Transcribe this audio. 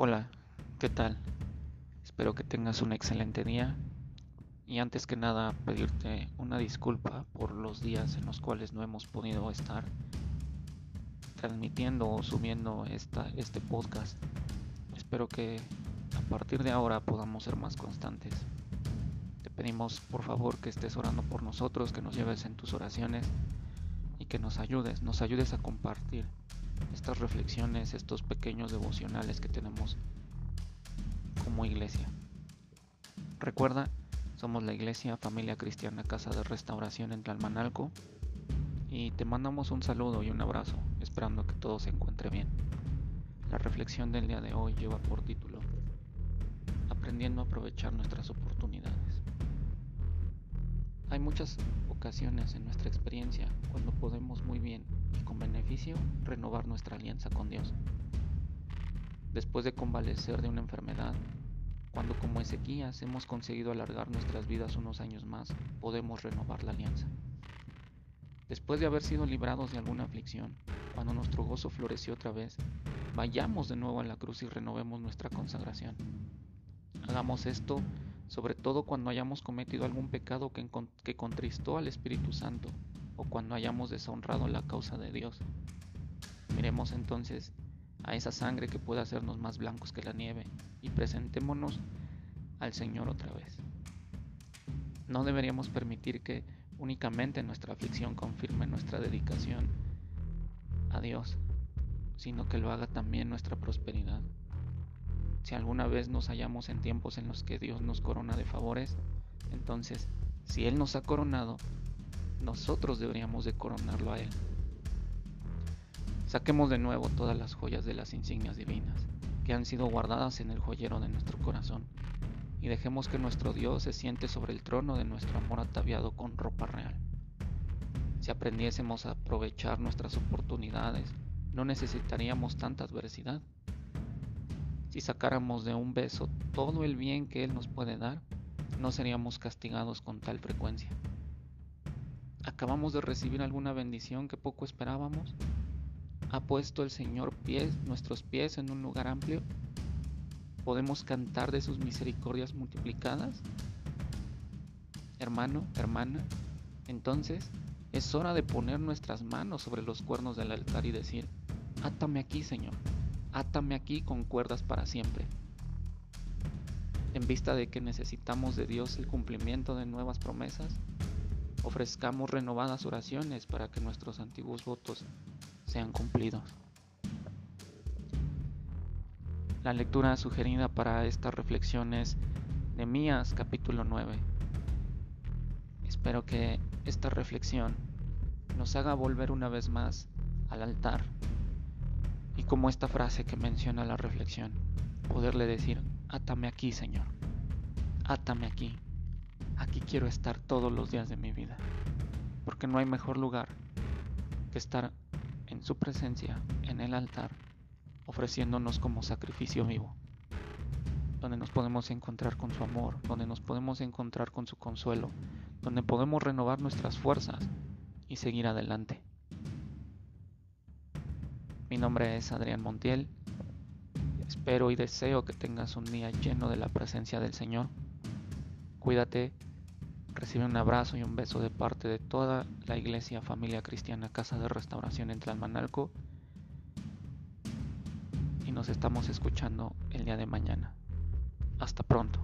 Hola, ¿qué tal? Espero que tengas un excelente día y antes que nada pedirte una disculpa por los días en los cuales no hemos podido estar transmitiendo o subiendo esta, este podcast. Espero que a partir de ahora podamos ser más constantes. Te pedimos por favor que estés orando por nosotros, que nos lleves en tus oraciones y que nos ayudes, nos ayudes a compartir estas reflexiones, estos pequeños devocionales que tenemos como iglesia. Recuerda, somos la iglesia Familia Cristiana Casa de Restauración en Tlalmanalco y te mandamos un saludo y un abrazo, esperando que todo se encuentre bien. La reflexión del día de hoy lleva por título Aprendiendo a aprovechar nuestras oportunidades. Hay muchas ocasiones en nuestra experiencia cuando podemos muy bien y con beneficio renovar nuestra alianza con Dios. Después de convalecer de una enfermedad, cuando como Ezequías hemos conseguido alargar nuestras vidas unos años más, podemos renovar la alianza. Después de haber sido librados de alguna aflicción, cuando nuestro gozo floreció otra vez, vayamos de nuevo a la cruz y renovemos nuestra consagración. Hagamos esto sobre todo cuando hayamos cometido algún pecado que, contristó al Espíritu Santo o cuando hayamos deshonrado la causa de Dios. Miremos entonces a esa sangre que puede hacernos más blancos que la nieve y presentémonos al Señor otra vez. No deberíamos permitir que únicamente nuestra aflicción confirme nuestra dedicación a Dios, sino que lo haga también nuestra prosperidad. Si alguna vez nos hallamos en tiempos en los que Dios nos corona de favores, entonces, si Él nos ha coronado, nosotros deberíamos de coronarlo a Él. Saquemos de nuevo todas las joyas de las insignias divinas que han sido guardadas en el joyero de nuestro corazón y dejemos que nuestro Dios se siente sobre el trono de nuestro amor ataviado con ropa real. Si aprendiésemos a aprovechar nuestras oportunidades, no necesitaríamos tanta adversidad si sacáramos de un beso todo el bien que Él nos puede dar, no seríamos castigados con tal frecuencia. ¿Acabamos de recibir alguna bendición que poco esperábamos? ¿Ha puesto el Señor pies, nuestros pies en un lugar amplio? ¿Podemos cantar de sus misericordias multiplicadas? Hermano, hermana, entonces es hora de poner nuestras manos sobre los cuernos del altar y decir, átame aquí, Señor átame aquí con cuerdas para siempre. En vista de que necesitamos de Dios el cumplimiento de nuevas promesas, ofrezcamos renovadas oraciones para que nuestros antiguos votos sean cumplidos. La lectura sugerida para esta reflexión es Mías capítulo 9. Espero que esta reflexión nos haga volver una vez más al altar y como esta frase que menciona la reflexión, poderle decir, átame aquí, Señor, átame aquí, aquí quiero estar todos los días de mi vida, porque no hay mejor lugar que estar en su presencia, en el altar, ofreciéndonos como sacrificio vivo, donde nos podemos encontrar con su amor, donde nos podemos encontrar con su consuelo, donde podemos renovar nuestras fuerzas y seguir adelante. Mi nombre es Adrián Montiel. Espero y deseo que tengas un día lleno de la presencia del Señor. Cuídate, recibe un abrazo y un beso de parte de toda la iglesia familia cristiana Casa de Restauración en Tlalmanalco. Y nos estamos escuchando el día de mañana. Hasta pronto.